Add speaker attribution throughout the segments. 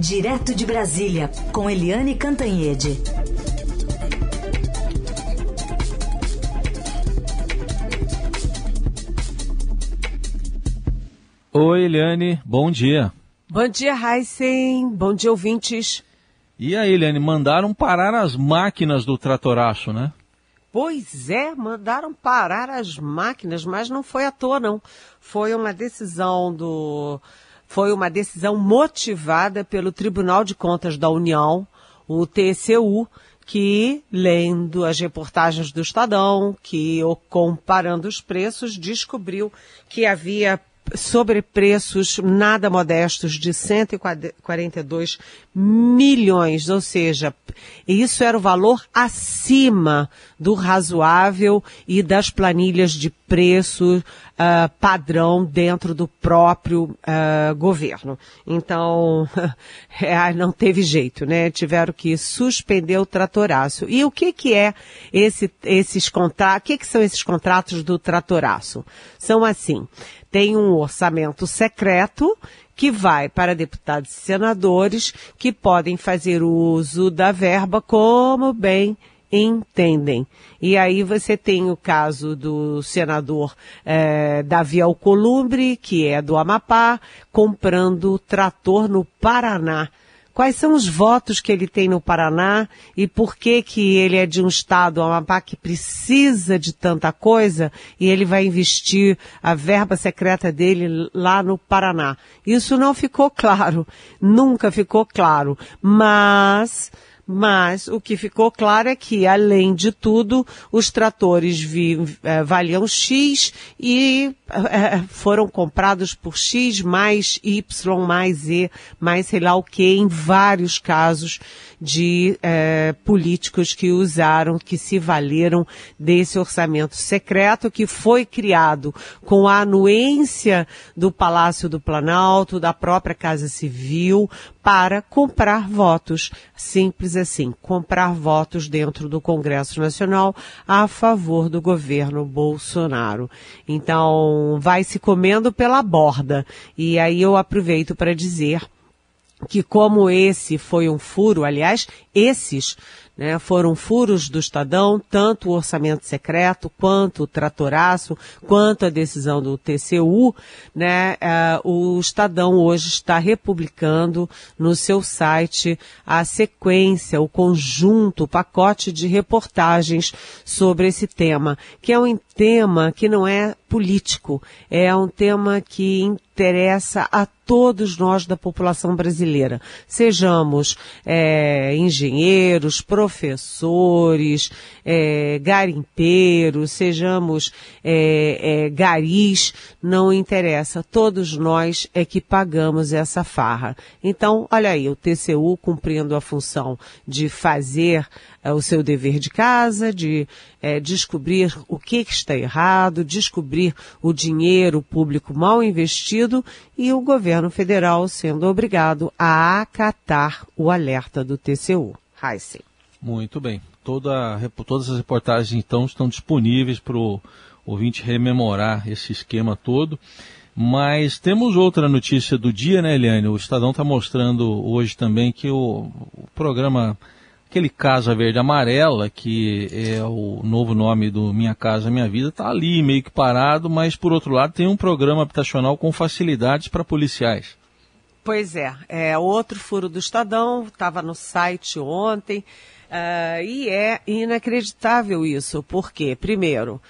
Speaker 1: Direto de Brasília, com Eliane Cantanhede.
Speaker 2: Oi, Eliane, bom dia.
Speaker 3: Bom dia, Heisen. Bom dia, ouvintes.
Speaker 2: E aí, Eliane, mandaram parar as máquinas do tratoraço, né?
Speaker 3: Pois é, mandaram parar as máquinas, mas não foi à toa, não. Foi uma decisão do. Foi uma decisão motivada pelo Tribunal de Contas da União, o TCU, que, lendo as reportagens do Estadão, que comparando os preços, descobriu que havia sobrepreços nada modestos de 142 milhões, ou seja, isso era o valor acima do razoável e das planilhas de preço uh, padrão dentro do próprio uh, governo. Então, é, não teve jeito, né? Tiveram que suspender o tratoraço. E o que que é esse, esses contratos? O que que são esses contratos do tratoraço? São assim, tem um orçamento secreto que vai para deputados e senadores que podem fazer uso da verba como bem entendem. E aí você tem o caso do senador eh, Davi Alcolumbre, que é do Amapá, comprando trator no Paraná quais são os votos que ele tem no Paraná e por que que ele é de um estado, Amapá, que precisa de tanta coisa e ele vai investir a verba secreta dele lá no Paraná. Isso não ficou claro, nunca ficou claro, mas mas o que ficou claro é que, além de tudo, os tratores vi, é, valiam X e é, foram comprados por X mais Y mais Z mais sei lá o que em vários casos de é, políticos que usaram, que se valeram desse orçamento secreto que foi criado com a anuência do Palácio do Planalto, da própria Casa Civil, para comprar votos. Simples assim, comprar votos dentro do Congresso Nacional a favor do governo Bolsonaro. Então, vai se comendo pela borda. E aí eu aproveito para dizer que como esse foi um furo, aliás, esses né, foram furos do Estadão, tanto o orçamento secreto, quanto o tratoraço, quanto a decisão do TCU, né, uh, o Estadão hoje está republicando no seu site a sequência, o conjunto, o pacote de reportagens sobre esse tema, que é um tema que não é político, é um tema que interessa a todos nós da população brasileira, sejamos é, engenheiros, professores, é, garimpeiros, sejamos é, é, garis, não interessa. Todos nós é que pagamos essa farra. Então, olha aí, o TCU cumprindo a função de fazer é, o seu dever de casa, de é, descobrir o que, que está errado, descobrir o dinheiro público mal investido e o governo federal sendo obrigado a acatar o alerta do TCU. Heisen.
Speaker 2: Muito bem. Toda, todas as reportagens, então, estão disponíveis para o ouvinte rememorar esse esquema todo. Mas temos outra notícia do dia, né, Eliane? O Estadão está mostrando hoje também que o, o programa aquele Casa Verde Amarela, que é o novo nome do Minha Casa Minha Vida, está ali meio que parado, mas por outro lado tem um programa habitacional com facilidades para policiais.
Speaker 3: Pois é, é outro furo do Estadão, estava no site ontem, uh, e é inacreditável isso, porque, primeiro, uh,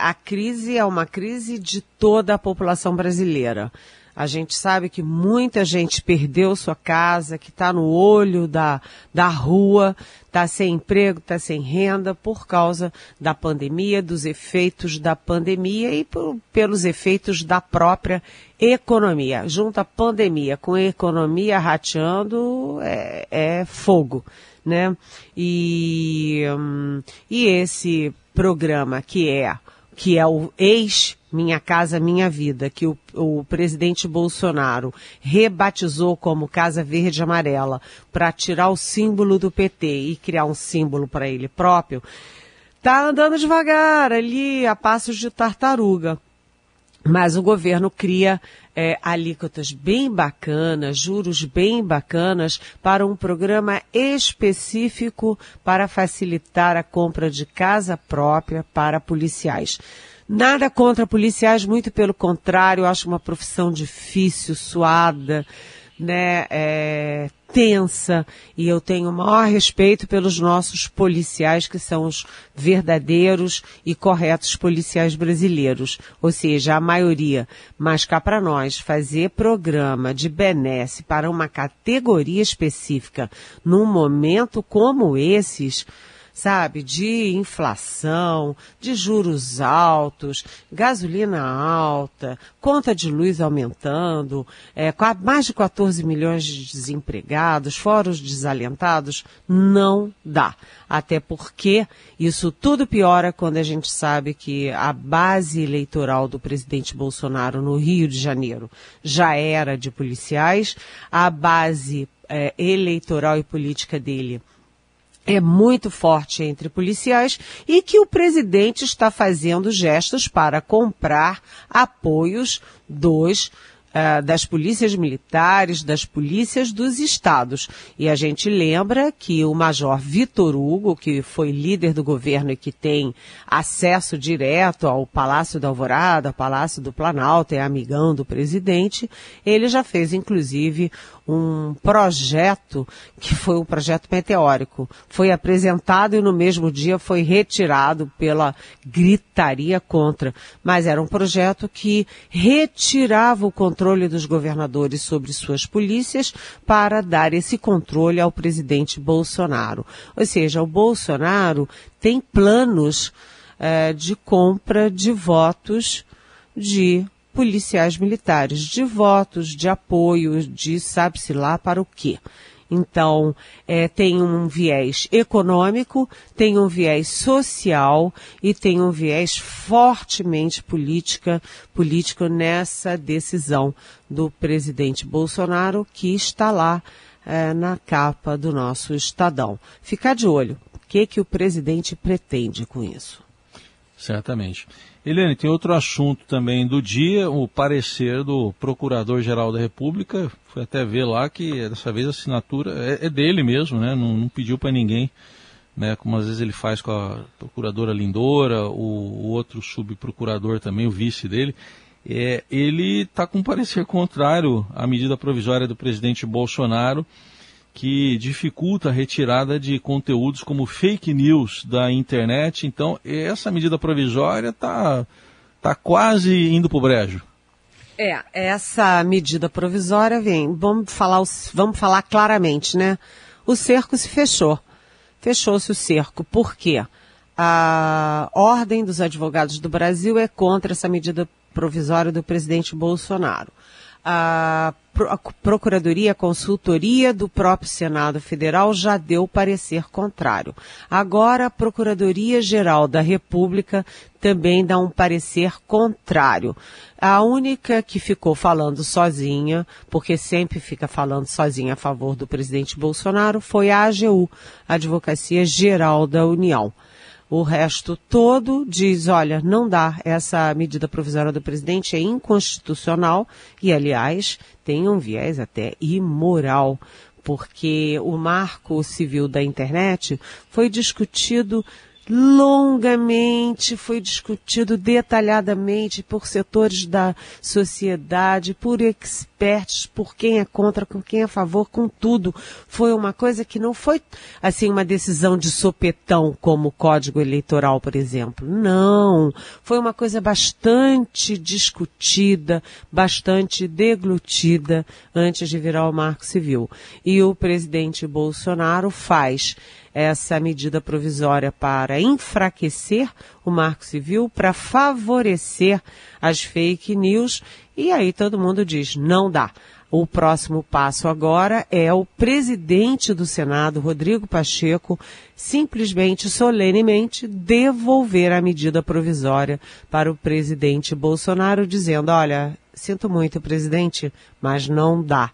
Speaker 3: a crise é uma crise de toda a população brasileira. A gente sabe que muita gente perdeu sua casa, que está no olho da, da rua, está sem emprego, está sem renda por causa da pandemia, dos efeitos da pandemia e por, pelos efeitos da própria economia. Junto a pandemia com economia rateando é, é fogo, né? E, hum, e esse programa que é que é o ex Minha Casa Minha Vida, que o, o presidente Bolsonaro rebatizou como Casa Verde Amarela para tirar o símbolo do PT e criar um símbolo para ele próprio, tá andando devagar ali a passos de tartaruga. Mas o governo cria é, alíquotas bem bacanas, juros bem bacanas para um programa específico para facilitar a compra de casa própria para policiais. Nada contra policiais, muito pelo contrário, acho uma profissão difícil, suada, né, é, tensa e eu tenho o maior respeito pelos nossos policiais que são os verdadeiros e corretos policiais brasileiros, ou seja, a maioria. Mas cá para nós fazer programa de benesse para uma categoria específica num momento como esses, sabe, de inflação, de juros altos, gasolina alta, conta de luz aumentando, é, mais de 14 milhões de desempregados, fora os desalentados, não dá. Até porque isso tudo piora quando a gente sabe que a base eleitoral do presidente Bolsonaro no Rio de Janeiro já era de policiais, a base é, eleitoral e política dele é muito forte entre policiais e que o presidente está fazendo gestos para comprar apoios dos uh, das polícias militares, das polícias dos estados. E a gente lembra que o Major Vitor Hugo, que foi líder do governo e que tem acesso direto ao Palácio da Alvorada, ao Palácio do Planalto, é amigão do presidente, ele já fez inclusive um projeto que foi um projeto meteórico. Foi apresentado e no mesmo dia foi retirado pela gritaria contra. Mas era um projeto que retirava o controle dos governadores sobre suas polícias para dar esse controle ao presidente Bolsonaro. Ou seja, o Bolsonaro tem planos eh, de compra de votos de policiais militares, de votos, de apoio, de sabe-se lá para o quê. Então, é, tem um viés econômico, tem um viés social e tem um viés fortemente política, político nessa decisão do presidente Bolsonaro, que está lá é, na capa do nosso Estadão. Ficar de olho. O que, que o presidente pretende com isso?
Speaker 2: Certamente. Eliane, tem outro assunto também do dia, o parecer do Procurador-Geral da República. Foi até ver lá que dessa vez a assinatura é, é dele mesmo, né? Não, não pediu para ninguém, né? Como às vezes ele faz com a Procuradora Lindora, o, o outro subprocurador também, o vice dele. É, ele está com parecer contrário à medida provisória do presidente Bolsonaro que dificulta a retirada de conteúdos como fake news da internet. Então, essa medida provisória está tá quase indo para o brejo.
Speaker 3: É, essa medida provisória vem, vamos falar, vamos falar claramente, né? O cerco se fechou. Fechou-se o cerco. Por quê? A Ordem dos Advogados do Brasil é contra essa medida provisória do presidente Bolsonaro a, Procuradoria, a Consultoria do próprio Senado Federal já deu parecer contrário. Agora, a Procuradoria-Geral da República também dá um parecer contrário. A única que ficou falando sozinha, porque sempre fica falando sozinha a favor do presidente Bolsonaro, foi a AGU, Advocacia Geral da União. O resto todo diz, olha, não dá, essa medida provisória do presidente é inconstitucional e, aliás, tem um viés até imoral, porque o marco civil da internet foi discutido longamente, foi discutido detalhadamente por setores da sociedade, por experts, por quem é contra, por quem é a favor, com tudo. Foi uma coisa que não foi, assim, uma decisão de sopetão, como o Código Eleitoral, por exemplo. Não. Foi uma coisa bastante discutida, bastante deglutida antes de virar o Marco Civil. E o presidente Bolsonaro faz essa medida provisória para enfraquecer o marco civil, para favorecer as fake news, e aí todo mundo diz, não dá. O próximo passo agora é o presidente do Senado, Rodrigo Pacheco, simplesmente, solenemente, devolver a medida provisória para o presidente Bolsonaro, dizendo, olha, sinto muito, presidente, mas não dá.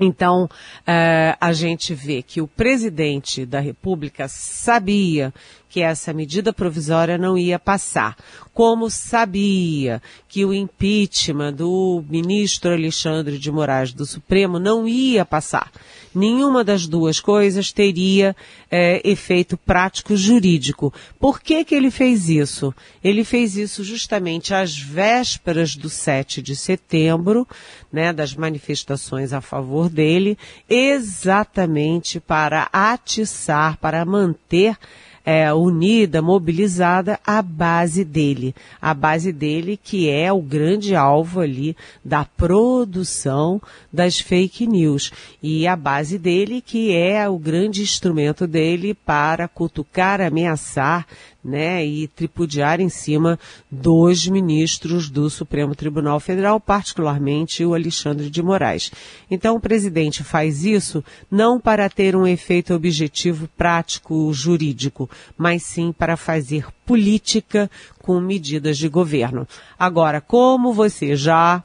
Speaker 3: Então, uh, a gente vê que o presidente da República sabia que essa medida provisória não ia passar. Como sabia que o impeachment do ministro Alexandre de Moraes do Supremo não ia passar. Nenhuma das duas coisas teria é, efeito prático jurídico. Por que, que ele fez isso? Ele fez isso justamente às vésperas do 7 de setembro, né, das manifestações a favor dele, exatamente para atiçar, para manter é, unida, mobilizada a base dele. A base dele que é o grande alvo ali da produção das fake news. E a base dele que é o grande instrumento dele para cutucar, ameaçar, né, e tripudiar em cima dos ministros do Supremo Tribunal Federal, particularmente o Alexandre de Moraes. Então o presidente faz isso não para ter um efeito objetivo prático jurídico, mas sim para fazer política com medidas de governo. Agora, como você já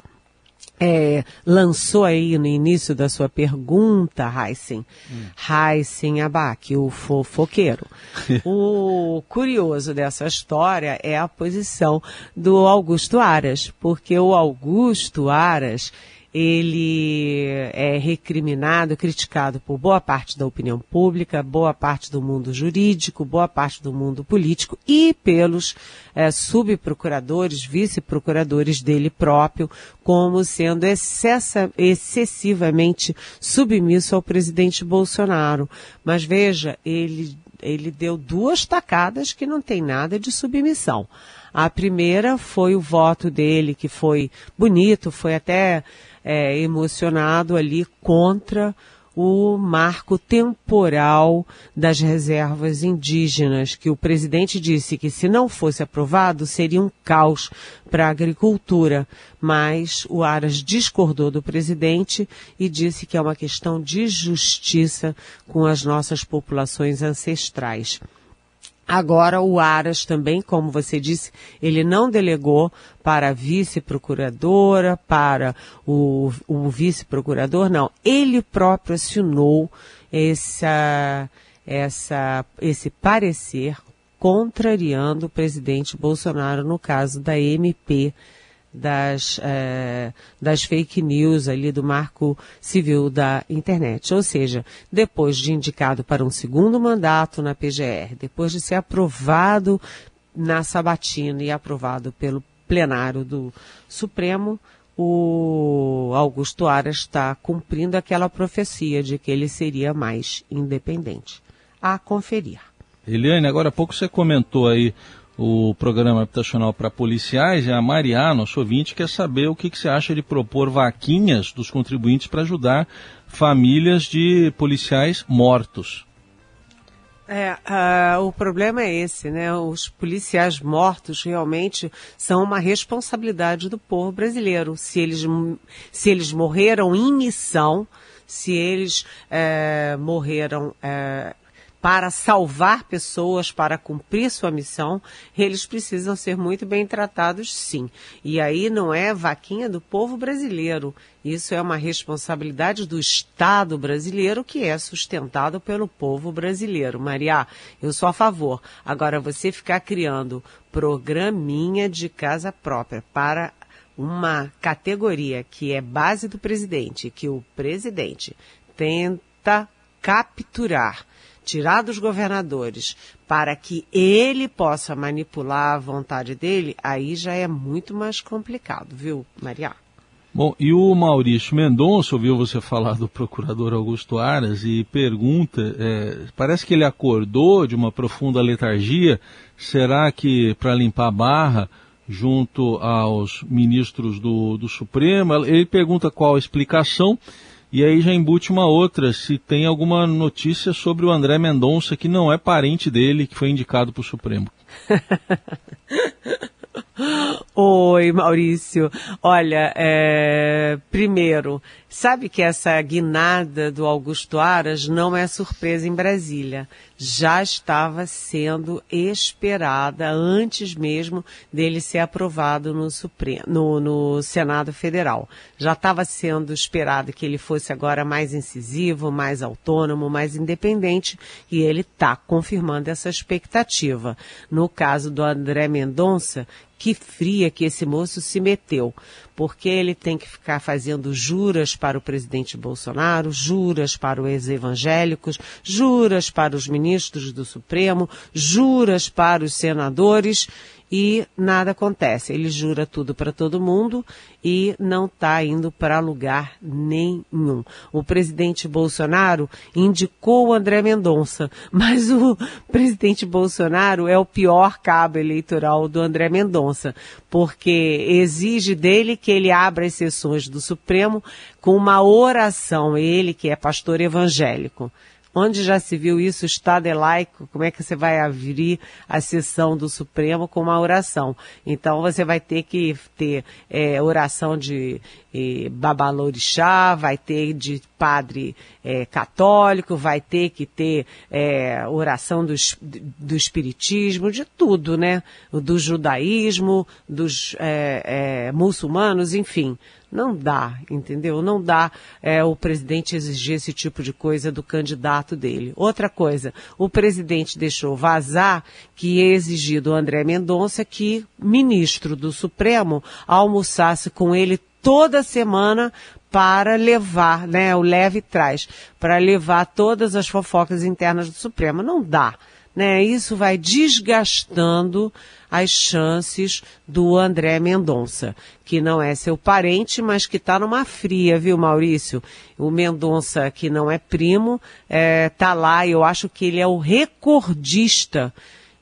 Speaker 3: é, lançou aí no início da sua pergunta, Heisen, hum. Heisen Abac, o fofoqueiro. o curioso dessa história é a posição do Augusto Aras, porque o Augusto Aras, ele é recriminado, criticado por boa parte da opinião pública, boa parte do mundo jurídico, boa parte do mundo político e pelos é, subprocuradores, vice-procuradores dele próprio, como sendo excessa, excessivamente submisso ao presidente Bolsonaro. Mas veja, ele, ele deu duas tacadas que não tem nada de submissão. A primeira foi o voto dele, que foi bonito, foi até é, emocionado ali contra o marco temporal das reservas indígenas, que o presidente disse que se não fosse aprovado seria um caos para a agricultura. Mas o Aras discordou do presidente e disse que é uma questão de justiça com as nossas populações ancestrais. Agora, o Aras também, como você disse, ele não delegou para a vice-procuradora, para o, o vice-procurador, não. Ele próprio assinou essa, essa, esse parecer contrariando o presidente Bolsonaro no caso da MP das, é, das fake news ali do marco civil da internet. Ou seja, depois de indicado para um segundo mandato na PGR, depois de ser aprovado na sabatina e aprovado pelo plenário do Supremo, o Augusto Aras está cumprindo aquela profecia de que ele seria mais independente. A conferir.
Speaker 2: Eliane, agora há pouco você comentou aí o programa habitacional para policiais, é a Mariá, nosso ouvinte, quer saber o que, que você acha de propor vaquinhas dos contribuintes para ajudar famílias de policiais mortos.
Speaker 3: É, uh, o problema é esse, né? Os policiais mortos realmente são uma responsabilidade do povo brasileiro. Se eles, se eles morreram em missão, se eles é, morreram é, para salvar pessoas, para cumprir sua missão, eles precisam ser muito bem tratados, sim. E aí não é vaquinha do povo brasileiro. Isso é uma responsabilidade do Estado brasileiro que é sustentado pelo povo brasileiro. Maria, eu sou a favor. Agora, você ficar criando programinha de casa própria para uma categoria que é base do presidente, que o presidente tenta capturar tirar dos governadores para que ele possa manipular a vontade dele, aí já é muito mais complicado, viu, Maria?
Speaker 2: Bom, e o Maurício Mendonça ouviu você falar do procurador Augusto Aras e pergunta: é, parece que ele acordou de uma profunda letargia. Será que para limpar a barra junto aos ministros do, do Supremo? Ele pergunta qual a explicação e aí já embute uma outra, se tem alguma notícia sobre o André Mendonça, que não é parente dele, que foi indicado para o Supremo.
Speaker 3: Oi, Maurício. Olha, é, primeiro, sabe que essa guinada do Augusto Aras não é surpresa em Brasília. Já estava sendo esperada antes mesmo dele ser aprovado no, no, no Senado Federal. Já estava sendo esperado que ele fosse agora mais incisivo, mais autônomo, mais independente, e ele está confirmando essa expectativa. No caso do André Mendonça, que fria que esse moço se meteu, porque ele tem que ficar fazendo juras para o presidente Bolsonaro, juras para os evangélicos, juras para os ministros do Supremo, juras para os senadores e nada acontece. Ele jura tudo para todo mundo e não está indo para lugar nenhum. O presidente Bolsonaro indicou o André Mendonça, mas o presidente Bolsonaro é o pior cabo eleitoral do André Mendonça, porque exige dele que ele abra as sessões do Supremo com uma oração, ele que é pastor evangélico. Onde já se viu isso, o Estado é laico, como é que você vai abrir a sessão do Supremo com uma oração? Então você vai ter que ter é, oração de é, babalorixá, vai ter de padre é, católico, vai ter que ter é, oração do, do espiritismo, de tudo, né? Do judaísmo, dos é, é, muçulmanos, enfim. Não dá, entendeu? Não dá é, o presidente exigir esse tipo de coisa do candidato dele. Outra coisa, o presidente deixou vazar que ia exigir do André Mendonça que ministro do Supremo almoçasse com ele toda semana para levar, né, o leve traz, para levar todas as fofocas internas do Supremo. Não dá, né? Isso vai desgastando as chances do André Mendonça, que não é seu parente, mas que está numa fria, viu, Maurício? O Mendonça, que não é primo, está é, lá e eu acho que ele é o recordista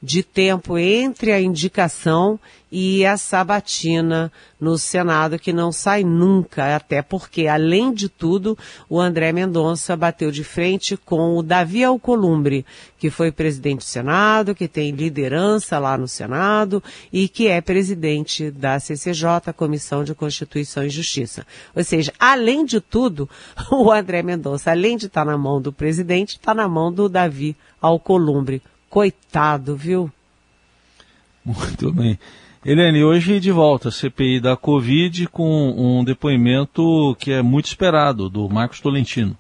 Speaker 3: de tempo entre a indicação e a sabatina no Senado, que não sai nunca, até porque, além de tudo, o André Mendonça bateu de frente com o Davi Alcolumbre, que foi presidente do Senado, que tem liderança lá no Senado e que é presidente da CCJ, Comissão de Constituição e Justiça. Ou seja, além de tudo, o André Mendonça, além de estar na mão do presidente, está na mão do Davi Alcolumbre. Coitado, viu?
Speaker 2: Muito bem. Helene, hoje de volta, CPI da Covid com um depoimento que é muito esperado, do Marcos Tolentino.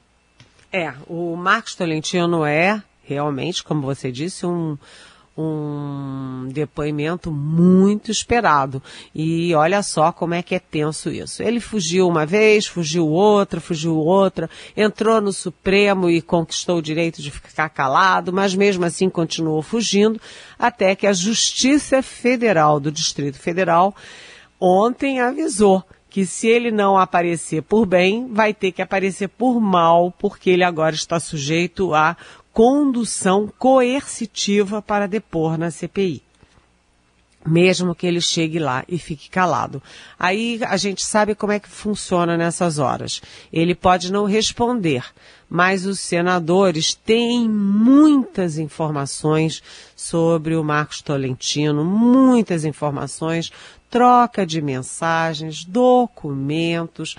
Speaker 3: É, o Marcos Tolentino é realmente, como você disse, um, um depoimento muito esperado. E olha só como é que é tenso isso. Ele fugiu uma vez, fugiu outra, fugiu outra, entrou no Supremo e conquistou o direito de ficar calado, mas mesmo assim continuou fugindo, até que a Justiça Federal do Distrito Federal ontem avisou que se ele não aparecer por bem, vai ter que aparecer por mal, porque ele agora está sujeito a condução coercitiva para depor na CPI. Mesmo que ele chegue lá e fique calado. Aí a gente sabe como é que funciona nessas horas. Ele pode não responder, mas os senadores têm muitas informações sobre o Marcos Tolentino, muitas informações, troca de mensagens, documentos,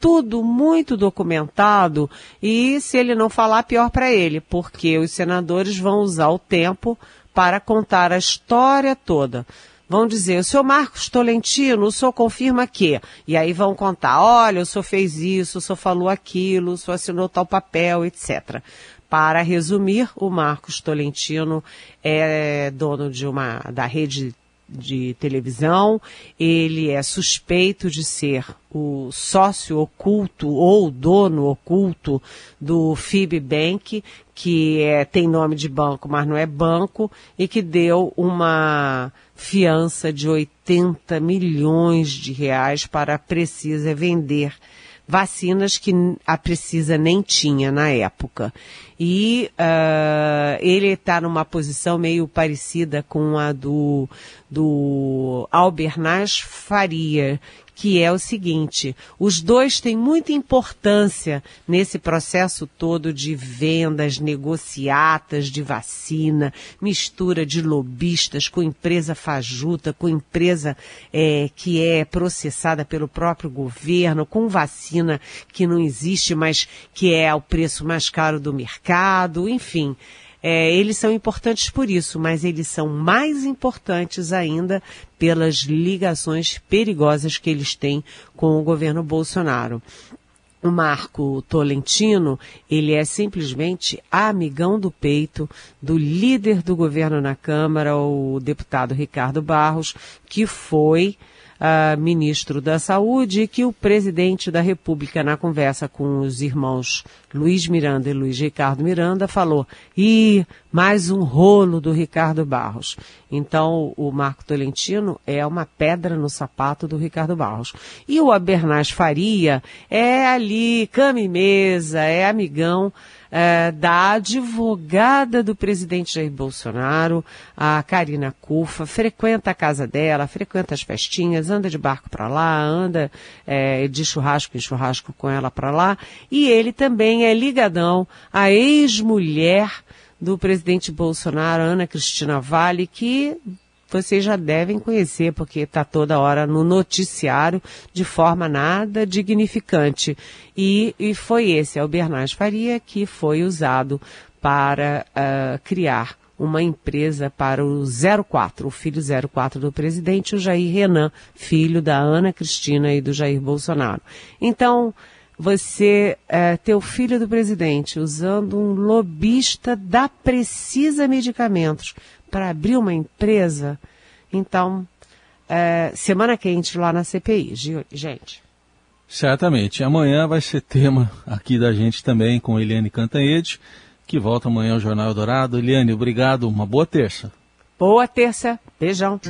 Speaker 3: tudo muito documentado e se ele não falar, pior para ele, porque os senadores vão usar o tempo para contar a história toda. Vão dizer, o senhor Marcos Tolentino, o senhor confirma que. E aí vão contar, olha, o senhor fez isso, o senhor falou aquilo, o senhor assinou tal papel, etc. Para resumir, o Marcos Tolentino é dono de uma, da rede de televisão, ele é suspeito de ser o sócio oculto ou dono oculto do FIB Bank, que é, tem nome de banco, mas não é banco, e que deu uma fiança de 80 milhões de reais para a Precisa vender vacinas que a Precisa nem tinha na época. E uh, ele está numa posição meio parecida com a do, do Albernaz Faria, que é o seguinte: os dois têm muita importância nesse processo todo de vendas, negociatas de vacina, mistura de lobistas com empresa fajuta, com empresa é, que é processada pelo próprio governo, com vacina que não existe, mas que é o preço mais caro do mercado, enfim. É, eles são importantes por isso, mas eles são mais importantes ainda pelas ligações perigosas que eles têm com o governo Bolsonaro. O Marco Tolentino, ele é simplesmente amigão do peito do líder do governo na Câmara, o deputado Ricardo Barros, que foi ministro da Saúde, que o presidente da República, na conversa com os irmãos Luiz Miranda e Luiz Ricardo Miranda, falou: e mais um rolo do Ricardo Barros. Então, o Marco Tolentino é uma pedra no sapato do Ricardo Barros. E o Abernaz Faria é ali, cama e mesa, é amigão é, da advogada do presidente Jair Bolsonaro, a Karina Cufa, frequenta a casa dela, frequenta as festinhas, anda de barco para lá, anda é, de churrasco em churrasco com ela para lá, e ele também é ligadão à ex-mulher do presidente Bolsonaro, Ana Cristina Vale, que vocês já devem conhecer, porque está toda hora no noticiário de forma nada dignificante. E, e foi esse, é o Bernardo Faria, que foi usado para uh, criar uma empresa para o 04, o filho 04 do presidente, o Jair Renan, filho da Ana Cristina e do Jair Bolsonaro. Então, você é, ter o filho do presidente usando um lobista da Precisa Medicamentos para abrir uma empresa. Então, é, semana quente lá na CPI, gente.
Speaker 2: Certamente. Amanhã vai ser tema aqui da gente também com Eliane Cantanhede, que volta amanhã ao Jornal Dourado. Eliane, obrigado. Uma boa terça.
Speaker 3: Boa terça. Beijão.